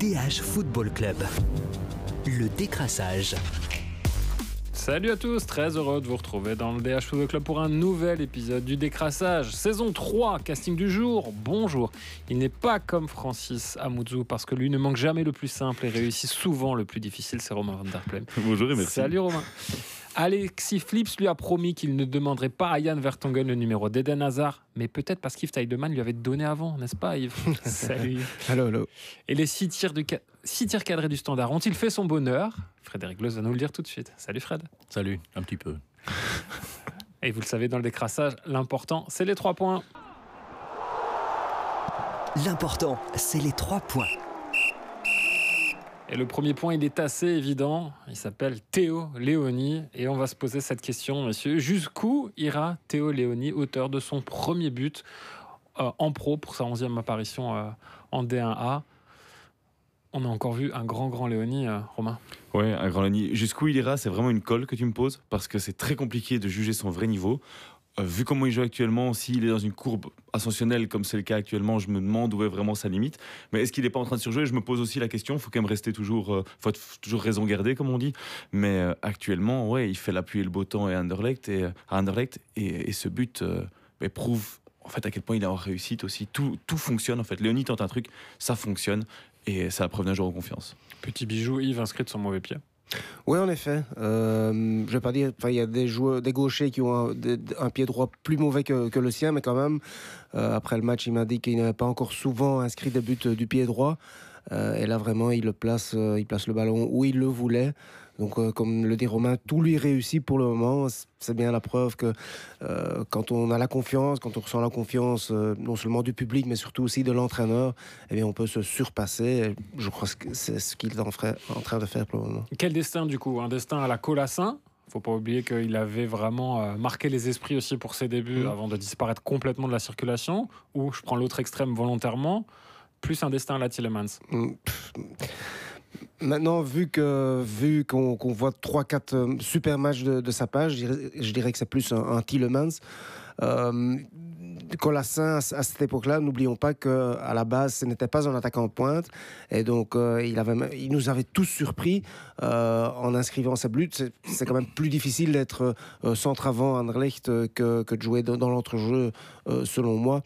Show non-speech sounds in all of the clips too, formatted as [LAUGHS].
DH Football Club. Le décrassage. Salut à tous, très heureux de vous retrouver dans le DH Football Club pour un nouvel épisode du décrassage. Saison 3, casting du jour, bonjour. Il n'est pas comme Francis Amouzou parce que lui ne manque jamais le plus simple et réussit souvent le plus difficile, c'est Romain Van Der Pleem. Bonjour et merci. Salut Romain. Alexis Flips lui a promis qu'il ne demanderait pas à Yann Vertonghen le numéro d'Eden Hazard, mais peut-être parce qu'Yves Teidemann lui avait donné avant, n'est-ce pas Yves [LAUGHS] Salut Yves. Allô, allô. Et les six tirs, du ca- six tirs cadrés du standard ont-ils fait son bonheur? Frédéric Loz va nous le dire tout de suite. Salut Fred. Salut, un petit peu. [LAUGHS] Et vous le savez, dans le décrassage, l'important, c'est les trois points. L'important, c'est les trois points. Et le premier point, il est assez évident. Il s'appelle Théo Léoni. Et on va se poser cette question, messieurs. Jusqu'où ira Théo Léoni, auteur de son premier but euh, en pro pour sa 11e apparition euh, en D1A On a encore vu un grand, grand Léoni, euh, Romain. Ouais, un grand Lani. Jusqu'où il ira, c'est vraiment une colle que tu me poses parce que c'est très compliqué de juger son vrai niveau. Euh, vu comment il joue actuellement, s'il est dans une courbe ascensionnelle comme c'est le cas actuellement, je me demande où est vraiment sa limite. Mais est-ce qu'il n'est pas en train de surjouer? Je me pose aussi la question. Il faut quand même rester toujours, euh, faut toujours raison garder comme on dit. Mais euh, actuellement, ouais, il fait la pluie et le beau temps et Anderlecht et euh, à Anderlecht et, ce but euh, ben, prouve en fait à quel point il est en réussite aussi. Tout, tout fonctionne en fait. Léonie tente un truc, ça fonctionne et c'est la preuve d'un joueur en confiance. Petit bijou, Yves inscrit de son mauvais pied. Oui, en effet. Euh, je vais pas dire. Il y a des joueurs, des gauchers qui ont un, pied droit plus mauvais que, que le sien, mais quand même, euh, après le match, il m'a dit qu'il n'avait pas encore souvent inscrit des buts euh, du pied droit. Euh, et là, vraiment, il le place, euh, il place le ballon où il le voulait. Donc, euh, comme le dit Romain, tout lui réussit pour le moment. C'est bien la preuve que euh, quand on a la confiance, quand on ressent la confiance, euh, non seulement du public, mais surtout aussi de l'entraîneur, eh bien, on peut se surpasser. Je crois que c'est ce qu'il est en, train de faire pour le moment. Quel destin du coup? Un destin à la Colassin faut pas oublier qu'il avait vraiment marqué les esprits aussi pour ses débuts Mhm. avant de disparaître complètement de la circulation. Ou je prends l'autre extrême volontairement, plus un destin à la Tillemans. Mm. Maintenant, vu vu qu'on voit 3-4 euh, super matchs de, sa page, je dirais, que c'est plus un, un Tielemans. Euh, Colassin, à, cette époque-là, n'oublions pas que à la base, ce n'était pas un attaquant pointe, et donc euh, il, nous avait tous surpris euh, en inscrivant sa buts. C'est- quand même plus difficile d'être centre avant à Anderlecht que, que de jouer dans, dans l'entrejeu, selon moi.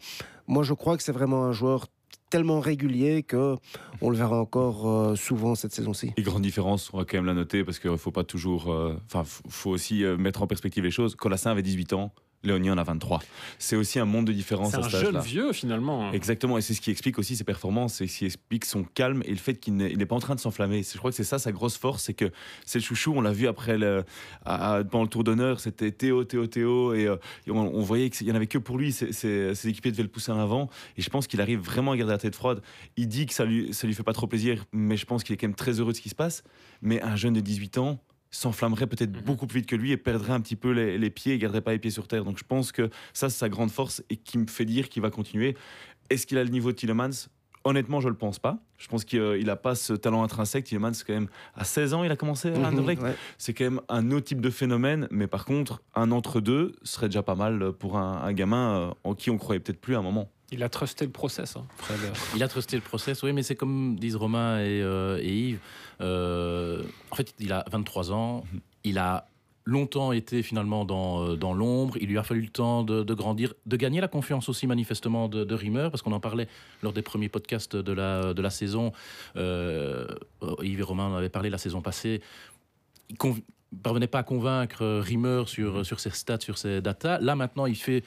Moi, je crois que c'est vraiment un joueur tellement régulier que on le verra encore euh, souvent cette saison-ci. Et grande différence, on va quand même la noter parce qu'il faut pas toujours. euh, Enfin, faut aussi euh, mettre en perspective les choses. Colassin avait 18 ans, Léonie en a 23. C'est aussi un monde de différence C'est à un cet jeune vieux finalement. Exactement, et c'est ce qui explique aussi ses performances, c'est ce qui explique son calme et le fait qu'il n'est pas en train de s'enflammer. Je crois que c'est ça sa grosse force, c'est que c'est le chouchou. On l'a vu après le, à- à- pendant le tour d'honneur, c'était Théo, Théo, Théo, et, euh, et on, on voyait qu'il n'y en avait que pour lui. Ses, ses- ses équipiers devaient le pousser en avant, et je pense qu'il arrive vraiment à garder la tête froide. Il dit que ça lui, ça lui fait pas trop plaisir, mais je pense qu'il est quand même très heureux de ce qui se passe. Mais un jeune de 18 ans s'enflammerait peut-être Mhm. beaucoup plus vite que lui et perdrait un petit peu les, les pieds et garderait pas les pieds sur terre. Donc je pense que ça, c'est sa grande force et qui me fait dire qu'il va continuer. Est-ce qu'il a le niveau de Tillemans Honnêtement, je le pense pas. Je pense qu'il n'a pas ce talent intrinsèque. Tillemans, c'est quand même à 16 ans, il a commencé à. Ouais. C'est quand même un autre type de phénomène, mais par contre, un entre-deux serait déjà pas mal pour un, un gamin euh, en qui on croyait peut-être plus à un moment. Il a trusté le process. hein, Fred. Il a trusté le process, oui, mais c'est comme disent Romain et, euh, et Yves. euh, en fait, il a 23 ans. Il a longtemps été finalement dans, euh, dans l'ombre. Il lui a fallu le temps de, grandir, de gagner la confiance aussi manifestement de, de Rimmer, parce qu'on en parlait lors des premiers podcasts de la, de la saison. Euh, Yves et Romain en avaient parlé la saison passée. Il ne parvenait pas à convaincre euh, Rimmer sur, sur ses stats, sur ses datas. Là, maintenant, il fait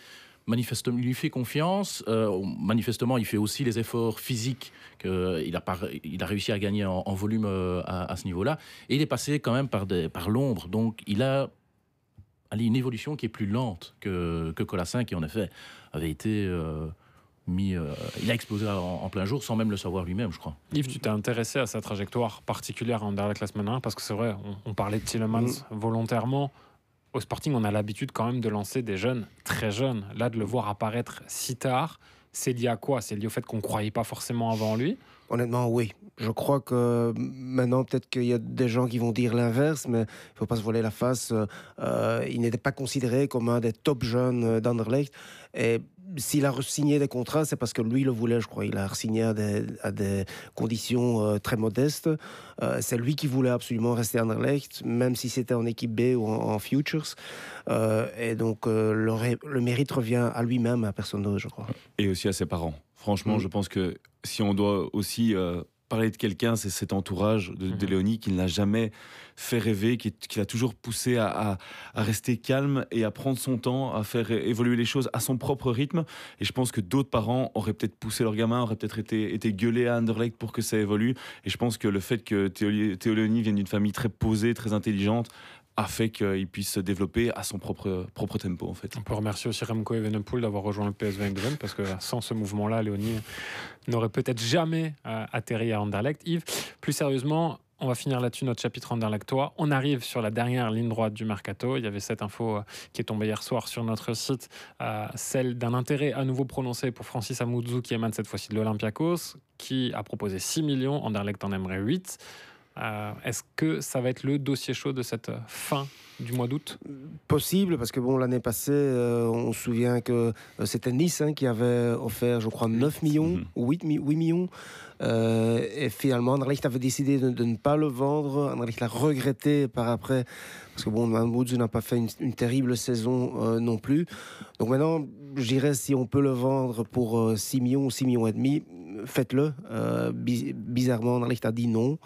manifestement, il lui fait confiance. Euh, manifestement, il fait aussi les efforts physiques qu'il a, par- il a réussi à gagner en, en volume euh, à, à ce niveau-là. Et il est passé quand même par, des, par l'ombre. Donc, il a allez, une évolution qui est plus lente que, que Colassin, qui en effet avait été euh, mis. euh, il a explosé en, en plein jour sans même le savoir lui-même, je crois. Yves, tu t'es intéressé à sa trajectoire particulière en derrière la classe 1 parce que c'est vrai, on, on parlait de Tillemans volontairement. Au Sporting, on a l'habitude quand même de lancer des jeunes très jeunes. Là, de le voir apparaître si tard, c'est lié à quoi? C'est lié au fait qu'on ne croyait pas forcément avant lui? Honnêtement, oui. Je crois que maintenant, peut-être qu'il y a des gens qui vont dire l'inverse, mais il ne faut pas se voiler la face. Euh, il n'était pas considéré comme un des top jeunes d'Anderlecht. Et s'il a signé des contrats, c'est parce que lui le voulait, je crois. Il a signé à des, à des conditions euh, très modestes. Euh, c'est lui qui voulait absolument rester à Anderlecht, même si c'était en équipe B ou en, Futures. Euh, et donc, le, le, mérite revient à lui-même, à personne d'autre, je crois. Et aussi à ses parents. Franchement, mm. je pense que si on doit aussi parler de quelqu'un, c'est cet entourage de, de mhm. Léonie qui ne l'a jamais fait rêver, qui, l'a toujours poussé à, rester calme et à prendre son temps, à faire évoluer les choses à son propre rythme. Et je pense que d'autres parents auraient peut-être poussé leur gamin, auraient peut-être été, été gueulés à Anderlecht pour que ça évolue. Et je pense que le fait que Théo, Théo Léonie vienne d'une famille très posée, très intelligente, a fait qu'il puisse se développer à son propre, propre tempo en fait. On peut remercier aussi Remco Evenepoel d'avoir rejoint le PSV Eindhoven parce que sans ce mouvement-là, Léonie n'aurait peut-être jamais euh, atterri à Anderlecht. Yves, plus sérieusement, on va finir là-dessus notre chapitre Anderlechtois. On arrive sur la dernière ligne droite du mercato. Il y avait cette info euh, qui est tombée hier soir sur notre site, euh, celle d'un intérêt à nouveau prononcé pour Francis Amouzou qui émane cette fois-ci de l'Olympiakos, qui a proposé 6 millions. Anderlecht en aimerait 8. Euh, est-ce que ça va être le dossier chaud de cette fin du mois d'août? Possible, parce que bon, l'année passée, euh, on se souvient que euh, c'était Nice hein, qui avait offert, je crois, 9 millions ou 8, millions. et finalement, Anderlecht avait décidé de, ne pas le vendre. Anderlecht l'a regretté par après, parce que bon, Woods n'a pas fait une, terrible saison non plus. Donc maintenant, je dirais, si on peut le vendre pour 6 millions ou 6 millions et demi, faites-le. bizarrement, Anderlecht a dit non.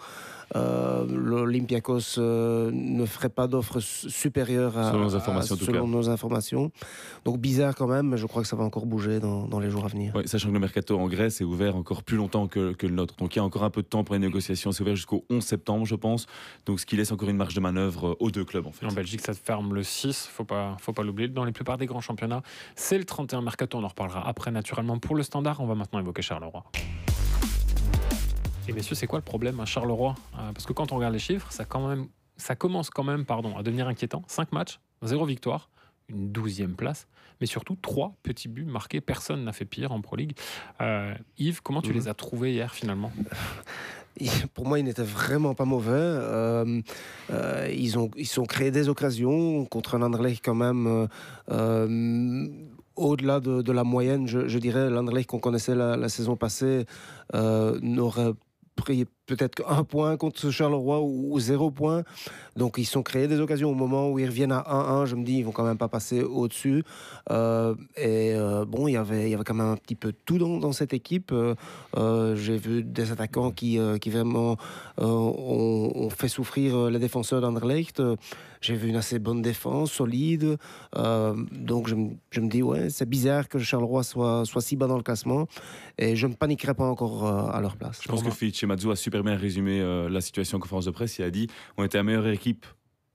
Euh, L'Olympiakos euh, ne ferait pas d'offre supérieure à, selon, nos informations, selon nos informations. Donc bizarre quand même, mais je crois que ça va encore bouger dans, les jours à venir. sachant que le mercato en Grèce est ouvert encore plus longtemps que, le nôtre. Donc il y a encore un peu de temps pour les négociations. C'est ouvert jusqu'au 11 septembre, je pense. Donc ce qui laisse encore une marge de manœuvre aux deux clubs. En, fait. en Belgique, ça se ferme le 6. Faut pas, faut pas l'oublier. Dans les plupart des grands championnats, c'est le 31 mercato. On en reparlera après, naturellement. Pour le standard, on va maintenant évoquer Charleroi. Et messieurs, c'est quoi le problème à Charleroi euh, Parce que quand on regarde les chiffres, ça, quand même, ça commence quand même pardon, à devenir inquiétant. 5 matchs, 0 victoire, une douzième place, mais surtout 3 petits buts marqués. Personne n'a fait pire en Pro League. Euh, Yves, comment tu mhm. les as trouvés hier finalement? [LAUGHS] Pour moi, ils n'étaient vraiment pas mauvais. Euh, ils, ont, ils ont créé des occasions contre un Anderlecht quand même au-delà de, la moyenne. Je, dirais l'Anderlecht qu'on connaissait la, saison passée n'aurait pris peut-être un point contre Charleroi ou, zéro point. Donc ils sont créés des occasions au moment où ils reviennent à 1-1. Je me dis, ils vont quand même pas passer au-dessus. Euh, et euh, bon, il y avait, quand même un petit peu tout dans, cette équipe. Euh, j'ai vu des attaquants qui, qui vraiment ont, souffrir les défenseurs d'Anderlecht. J'ai vu une assez bonne défense, solide. donc je, me dis, ouais, c'est bizarre que Charleroi soit, soit si bas dans le classement. Et je ne paniquerai pas encore à leur place. Je pense que Fitch a super bien résumé euh, la situation en conférence de presse. Il a dit on était la meilleure équipe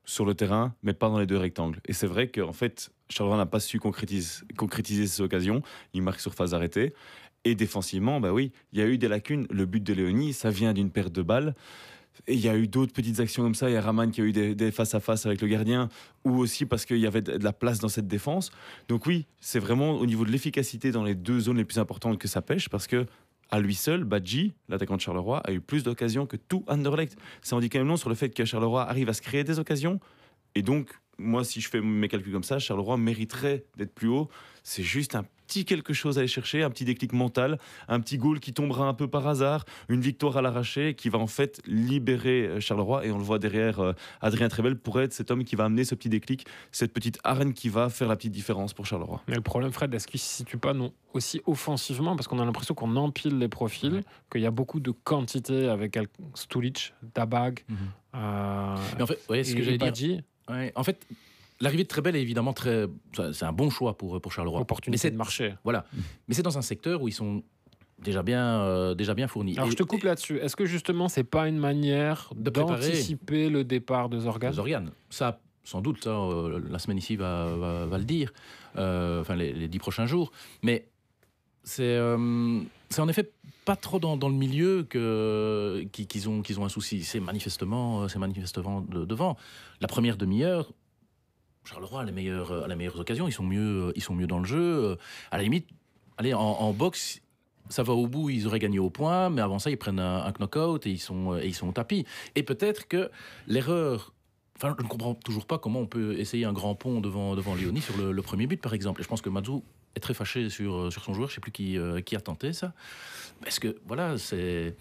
sur le terrain, mais pas dans les deux rectangles. Et c'est vrai qu'en fait, Charleroi n'a pas su concrétiser, concrétiser ces occasions. Il marque sur phase arrêtée. Et défensivement, bah oui, il y a eu des lacunes. Le but de Léonie, ça vient d'une perte de balles. Et il y a eu d'autres petites actions comme ça. Il y a Raman qui a eu des, face à face avec le gardien, ou aussi parce qu'il y avait de la place dans cette défense. Donc oui, c'est vraiment au niveau de l'efficacité dans les deux zones les plus importantes que ça pêche, parce que à lui seul, Badji, l'attaquant de Charleroi, a eu plus d'occasions que tout Anderlecht. Ça en dit quand même long sur le fait que Charleroi arrive à se créer des occasions. Et donc, moi, si je fais mes calculs comme ça, Charleroi mériterait d'être plus haut. C'est juste un petit quelque chose à aller chercher, un petit déclic mental, un petit goal qui tombera un peu par hasard, une victoire à l'arraché qui va en fait libérer euh, Charleroi. Et on le voit derrière, euh, Adrien Trebel pourrait être cet homme qui va amener ce petit déclic, cette petite arène qui va faire la petite différence pour Charleroi. Mais le problème, Fred, est-ce qu'il ne se situe pas non, aussi offensivement? Parce qu'on a l'impression qu'on empile les profils, qu'il y a beaucoup de quantité avec Stulic, Dabag. Mhm. Euh, Mais en fait, ce que j'allais dire? en fait, L'arrivée de Trebel est évidemment très. C'est un bon choix pour, pour Charleroi. Opportunité de marché. Voilà. Mais c'est dans un secteur où ils sont déjà bien, euh, déjà bien fournis. Alors je te coupe là-dessus. Est-ce que justement, c'est pas une manière d'anticiper le départ de Zorgan Zorgan. Ça, sans doute, ça, euh, la semaine ici va, va, le dire. Euh, enfin, les, dix prochains jours. Mais c'est c'est en effet pas trop dans, dans le milieu que qu'ils ont qu'ils ont un souci. C'est manifestement c'est manifestement devant. La première demi-heure, Charleroi a les meilleures, à la meilleure occasion. Ils sont mieux, ils sont mieux dans le jeu. À la limite, allez, en, boxe, ça va au bout, ils auraient gagné au point, mais avant ça, ils prennent un, un knockout et ils sont, et ils sont au tapis. Et peut-être que l'erreur. Enfin, je ne comprends toujours pas comment on peut essayer un grand pont devant, devant Léonie sur le, premier but, par exemple. Et je pense que Mazou est très fâché sur, sur son joueur. Je ne sais plus qui, qui a tenté ça. Est-ce que, voilà, c'est.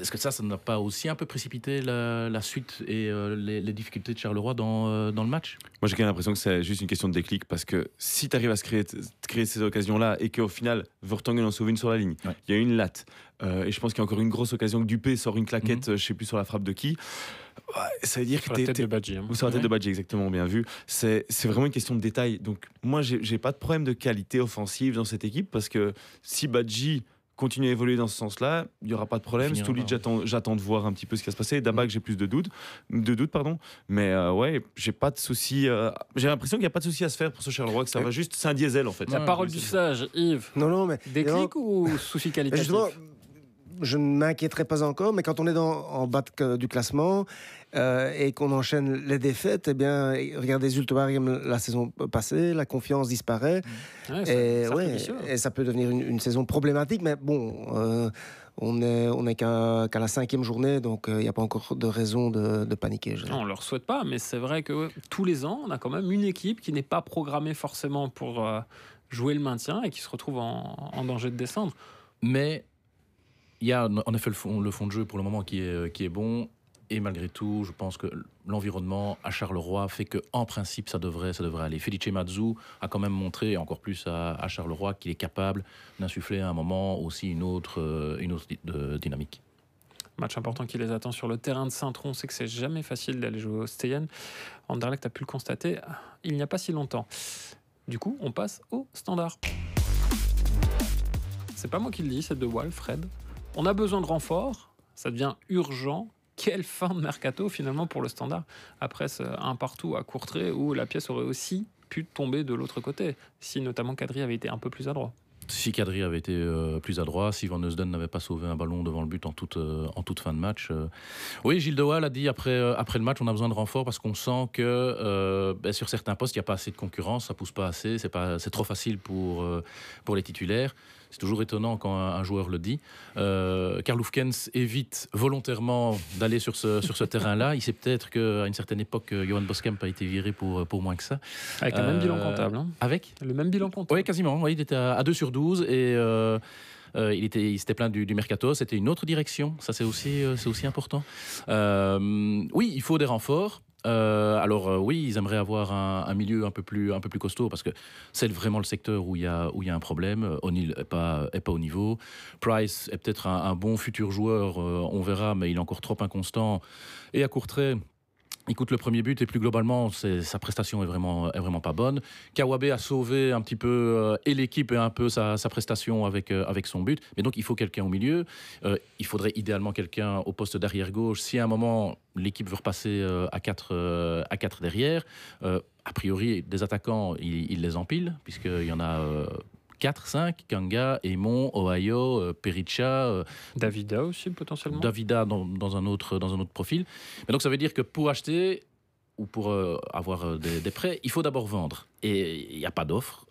Est-ce que ça, ça n'a pas aussi un peu précipité la, suite et euh, les, difficultés de Charleroi dans, euh, dans le match? Moi, j'ai quand même l'impression que c'est juste une question de déclic parce que si tu arrives à se créer, créer ces occasions-là et qu'au final, Vertonghen en sauve une sur la ligne, il y a une latte. Euh, et je pense qu'il y a encore une grosse occasion que Dupé sort une claquette, mhm. je sais plus sur la frappe de qui. ça veut dire sur que la tête de Badji. Hein. Ou sur la tête de Badji, exactement, bien vu. C'est vraiment une question de détail. Donc, moi, j'ai pas de problème de qualité offensive dans cette équipe parce que si Badji continue à évoluer dans ce sens-là, il n'y aura pas de problème. Stoulit, j'attends de voir un petit peu ce qui va se passer. Dabak, j'ai plus de doutes, de doutes pardon. Mais euh, ouais, j'ai pas de souci. Euh, j'ai l'impression qu'il n'y a pas de souci à se faire pour ce Charleroi, que ça va juste, c'est un diesel en fait. La parole du sage, Yves. Non, non, mais déclic ou souci qualitatif je ne m'inquiéterai pas encore, mais quand on est dans, en bas du classement euh, et qu'on enchaîne les défaites, eh bien, regardez Zultuarium la saison passée, la confiance disparaît. et, ça peut devenir une, saison problématique, mais bon. Euh, on est, on est qu'à la cinquième journée, donc il euh, n'y a pas encore de raison de, paniquer. Non, on ne leur souhaite pas, mais c'est vrai que tous les ans, on a quand même une équipe qui n'est pas programmée forcément pour jouer le maintien et qui se retrouve en, en danger de descendre. Mais il y a en effet le fond, de jeu pour le moment qui est, qui est bon. Et malgré tout, je pense que l'environnement à Charleroi fait que, en principe, ça devrait, ça devrait aller. Felice Mazzu a quand même montré, encore plus à, Charleroi, qu'il est capable d'insuffler à un moment aussi une autre, euh, une autre dynamique. Match important qui les attend sur le terrain de Saint-Tron. On sait que c'est jamais facile d'aller jouer au Steyen. Anderlecht a pu le constater il n'y a pas si longtemps. Du coup, on passe au standard. C'est pas moi qui le dis, c'est de Wall, Fred. On a besoin de renforts, ça devient urgent. Quelle fin de mercato finalement pour le standard après ce un partout à Courtrai où la pièce aurait aussi pu tomber de l'autre côté si notamment Kadri avait été un peu plus adroit. Si Kadri avait été euh, plus adroit, si Van Neusden n'avait pas sauvé un ballon devant le but en toute, euh, fin de match. Euh. Oui, Gilles De a dit après, le match, on a besoin de renforts parce qu'on sent que ben, sur certains postes, il n'y a pas assez de concurrence, ça pousse pas assez, c'est trop facile pour les titulaires. C'est toujours étonnant quand un, joueur le dit. Euh, Karl Hufkens évite volontairement d'aller sur ce, sur ce terrain-là. Il sait peut-être qu'à une certaine époque, Johan Boskamp a été viré pour, pour moins que ça. Avec le même bilan euh, comptable. Hein. Avec Le même bilan comptable. Oui, quasiment. il était à, 2 sur 12 et. Euh, il, était, il s'était plaint du, mercato, c'était une autre direction, ça c'est aussi, c'est aussi important. oui, il faut des renforts, euh, alors euh, oui, ils aimeraient avoir un, milieu un peu plus costaud parce que c'est vraiment le secteur où il y a un problème. O'Neill est pas au niveau. Price est peut-être un, bon futur joueur, euh, on verra, mais il est encore trop inconstant. Et à court trait, il coûte le premier but et plus globalement, sa prestation est vraiment, est vraiment pas bonne. Kawabe a sauvé un petit peu euh, et l'équipe et un peu sa, prestation avec, euh, avec son but. Mais donc il faut quelqu'un au milieu. Euh, il faudrait idéalement quelqu'un au poste d'arrière gauche. Si à un moment l'équipe veut repasser à 4 à quatre derrière, a priori des attaquants, il, il les empile puisqu'il y en a 4, 5, Kanga, Emon, Ohio, euh, Pericha. Euh, Davida aussi potentiellement. Davida dans, dans, un autre, dans un autre profil. Mais donc ça veut dire que pour acheter ou pour euh, avoir des, prêts, il faut d'abord vendre. Et il n'y a pas d'offre.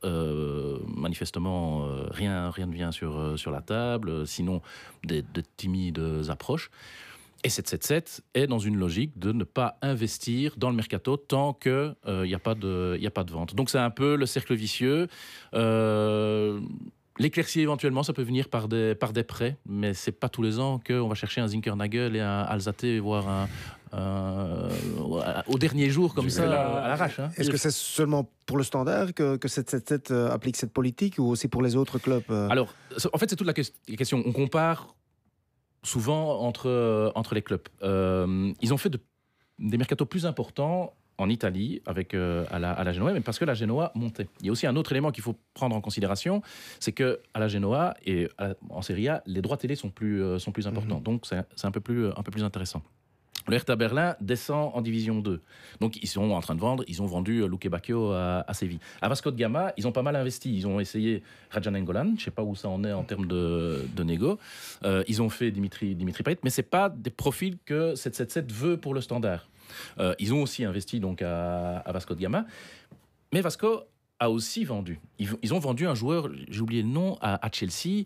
manifestement, rien, rien ne vient sur, sur la table, sinon des, des timides approches. Et 777 est dans une logique de ne pas investir dans le mercato tant qu'il n'y euh, a, pas de, a pas de vente. Donc c'est un peu le cercle vicieux. Euh, L'éclaircie éventuellement, ça peut venir par des, par des prêts, mais c'est pas tous les ans qu'on va chercher un Zinkernagel et un Alzate, voire un, au dernier jour comme ça, à l'arrache. Hein. Est-ce que c'est seulement pour le standard que, que 777 euh, applique cette politique ou aussi pour les autres clubs Alors, en fait, c'est toute la question. On compare souvent entre, euh, entre les clubs. Euh, ils ont fait des mercatos plus importants en Italie avec euh, à, la, à, la, Genoa, mais parce que la Genoa montait. Il y a aussi un autre élément qu'il faut prendre en considération, c'est que à la Genoa et en Serie A, les droits télé sont plus, sont plus importants. Mhm. Donc c'est un, peu plus, un peu plus intéressant. Le Hertha Berlin descend en division 2. Donc ils sont en train de vendre, ils ont vendu euh, Luque Bacchio à, Séville. À Vasco de Gama, ils ont pas mal investi. Ils ont essayé Rajan Engolan, je sais pas où ça en est en termes de, de négo. Euh, ils ont fait Dimitri, Dimitri Payet, mais c'est pas des profils que 777 veut pour le standard. Euh, ils ont aussi investi donc à, Vasco de Gama. Mais Vasco a aussi vendu. Ils, ont vendu un joueur, j'ai oublié le nom, à, à Chelsea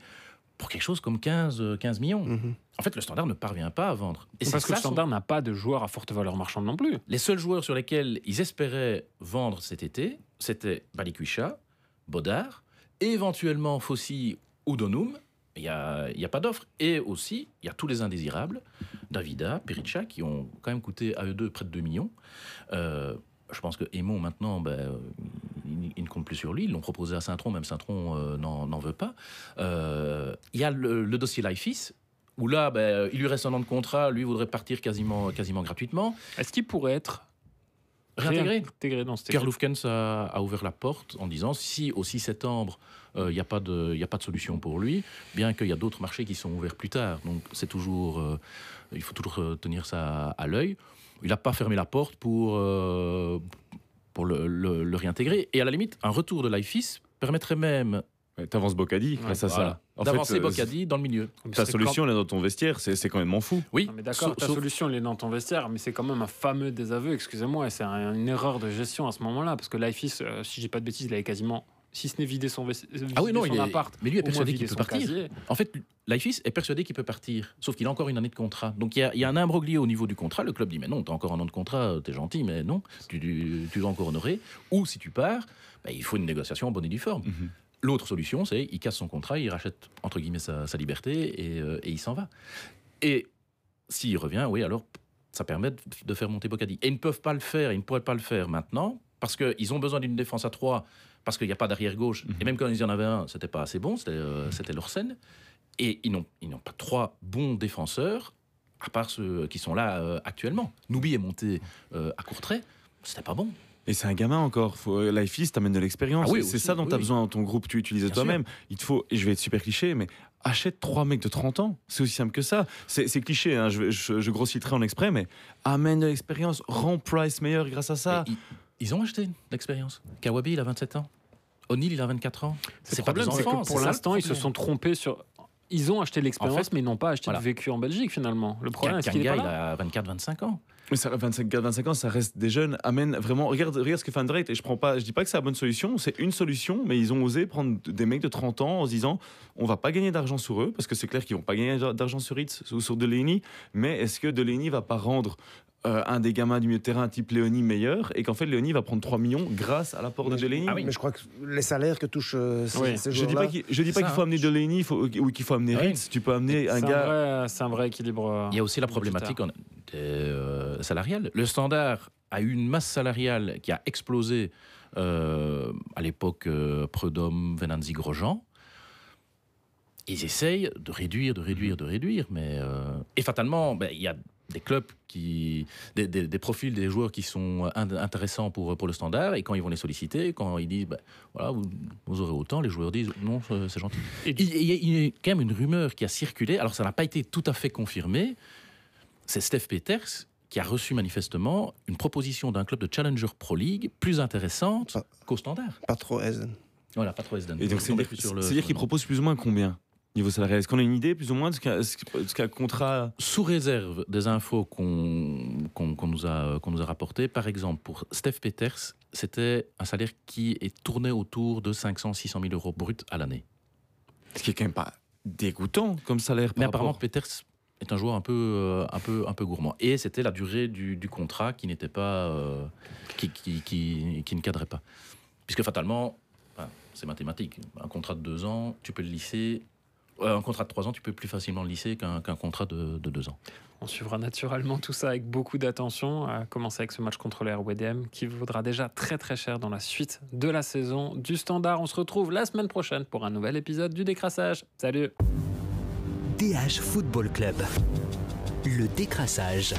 pour quelque chose comme 15, 15 millions. Mhm. En fait, le standard ne parvient pas à vendre. Et Parce que le standard n'a pas de joueurs à forte valeur marchande non plus. Les seuls joueurs sur lesquels ils espéraient vendre cet été, c'était Balikwisha, Bodard éventuellement Fossi ou Donum. Il n'y a, il y a pas d'offre. Et aussi, il y a tous les indésirables, Davida, Perica, qui ont quand même coûté à eux deux près de 2 millions. Euh, je pense que Aymon, maintenant, ben, euh, il, il ne compte plus sur lui. Ils l'ont proposé à Saint-Tron, même Saint-Tron euh, n'en veut pas. Euh, Il y a le, le dossier Lifeis, où là, ben, il lui reste un an de contrat. Lui voudrait partir quasiment, quasiment gratuitement. Est-ce qu'il pourrait être Réintégré. réintégré dans cette a, a ouvert la porte en disant si au 6 septembre il n'y a, pas de- y a pas de solution pour lui, bien qu'il y a d'autres marchés qui sont ouverts plus tard. Donc c'est toujours, euh, il faut toujours euh, tenir ça à, à l'œil. Il n'a pas fermé la porte pour, euh, le- réintégrer. Et à la limite, un retour de Lifeis permettrait même T'avances Bocadi Ouais, grâce à voilà, ça. En fait, d'avancer euh, Bocadi dans le milieu. Mais Ta solution, là, dans ton vestiaire, c'est c'est quand même fou. Oui, Non, mais d'accord, ta solution, elle est dans ton vestiaire, mais c'est quand même un fameux désaveu, excusez-moi, et c'est un- une erreur de gestion à ce moment-là, parce que Lifeis, euh, si j'ai pas de bêtises, il avait quasiment, si ce n'est vidé son, vesti- Ah oui, non, son il est- appart, mais lui est persuadé qu'il peut partir. casier. En fait, Lifeis est persuadé qu'il peut partir, sauf qu'il a encore une année de contrat. Donc il y a, il y a un imbroglio au niveau du contrat. Le club dit mais non, t'as encore un an de contrat, t'es gentil, mais non, tu, tu, tu dois encore honorer. Ou si tu pars, ben, il faut une négociation en bonne et due forme. Mhm. L'autre solution, c'est il casse son contrat, il rachète entre guillemets sa, sa liberté et, euh, et il s'en va. Et s'il revient, oui, alors ça permet de, de faire monter Bocadi. Et ils ne peuvent pas le faire, ils ne pourraient pas le faire maintenant parce qu'ils ont besoin d'une défense à 3 parce qu'il n'y a pas d'arrière gauche. Et même quand ils en avaient un, c'était pas assez bon, c'était euh, leur scène. Et ils n'ont pas trois bons défenseurs, à part ceux qui sont là euh, actuellement. Noubi est monté euh, à court trait, c'était pas bon. Et c'est un gamin encore. Faut, Life is, t'amènes de l'expérience. Ah oui, c'est ça dont oui, tu as oui. besoin dans ton groupe. Tu utilises toi-même. Il te faut, et je vais être super cliché, mais achète trois mecs de 30 ans. C'est aussi simple que ça. C'est cliché, hein, je, je, je trait en exprès, mais amène de l'expérience. Rends Price meilleur grâce à ça. Ils, ils ont acheté l'expérience. Kawabi, il a 27 ans. O'Neill, il a 24 ans. C'est pas des problème, c'est que enfants, pour l'instant, ils se sont trompés sur. Ils ont acheté l'expérience, En fait, mais ils n'ont pas acheté voilà. le vécu en Belgique finalement. Le problème, c'est qu'il est Kanga, pas il a 24-25 ans. Mais ça, 25, 25 ans, ça reste des jeunes. Amène vraiment. Regarde, regarde ce que fait. Et je prends pas. Je dis pas que c'est la bonne solution. C'est une solution, mais ils ont osé prendre des mecs de 30 ans en se disant, on va pas gagner d'argent sur eux, parce que c'est clair qu'ils vont pas gagner d'argent sur Ritz ou sur Delaney. Mais est-ce que Delaney va pas rendre euh, un des gamins du milieu de terrain type Léonie meilleur et qu'en fait Léonie va prendre 3 millions grâce à l'apport de Delaney Ah oui. Mais je crois que les salaires que touchent euh, ces, Oui. ces Je dis pas qu'il je dis pas ça, qu'il faut hein. amener Delaney faut- ou qu'il faut amener Ouais. Ritz. Tu peux amener un gars. c'est un vrai équilibre. euh, Il y a aussi la problématique en- euh, salariale. Le standard a eu une masse salariale qui a explosé euh, à l'époque euh, Prud'homme, Venanzi, Grosjean. Ils essayent de réduire, de réduire, de réduire, mais euh, et fatalement, ben, il y a des clubs qui, des, des- des profils des joueurs qui sont in- intéressants pour pour le standard, et quand ils vont les solliciter, quand ils disent, ben, voilà, vous, vous aurez autant, les joueurs disent, non, c'est gentil. Et Il, il y a, il y a quand même une rumeur qui a circulé, alors ça n'a pas été tout à fait confirmé, c'est Steph Peters qui a reçu manifestement une proposition d'un club de Challenger Pro League plus intéressante qu'au standard. Pas trop aise. Voilà, pas trop. Et donc le- c'est-à-dire qu'il propose plus ou moins combien niveau salarial Est-ce qu'on a une idée plus ou moins de ce qu'a contrat? Sous réserve des infos qu'on qu'on nous, a, nous a rapportées, par exemple, pour Steph Peters, c'était un salaire qui est tourné autour de 500-600 000 euros bruts à l'année. Ce qui est quand même pas dégoûtant comme salaire. Par Mais apparemment, Peters est un joueur un peu, euh, un peu, un peu gourmand. Et c'était la durée du, du contrat qui n'était pas, euh, qui, qui, qui, qui ne cadrait pas. Puisque fatalement, enfin, c'est mathématique. Un contrat de deux ans, tu peux le lisser. Euh, un contrat de trois ans, tu peux plus facilement le lisser qu'un contrat de, de deux ans. On suivra naturellement tout ça avec beaucoup d'attention, à commencer avec ce match contre le RWDM qui vaudra déjà très très cher dans la suite de la saison du Standard. On se retrouve la semaine prochaine pour un nouvel épisode du Décrassage. Salut DH Football Club. Le décrassage.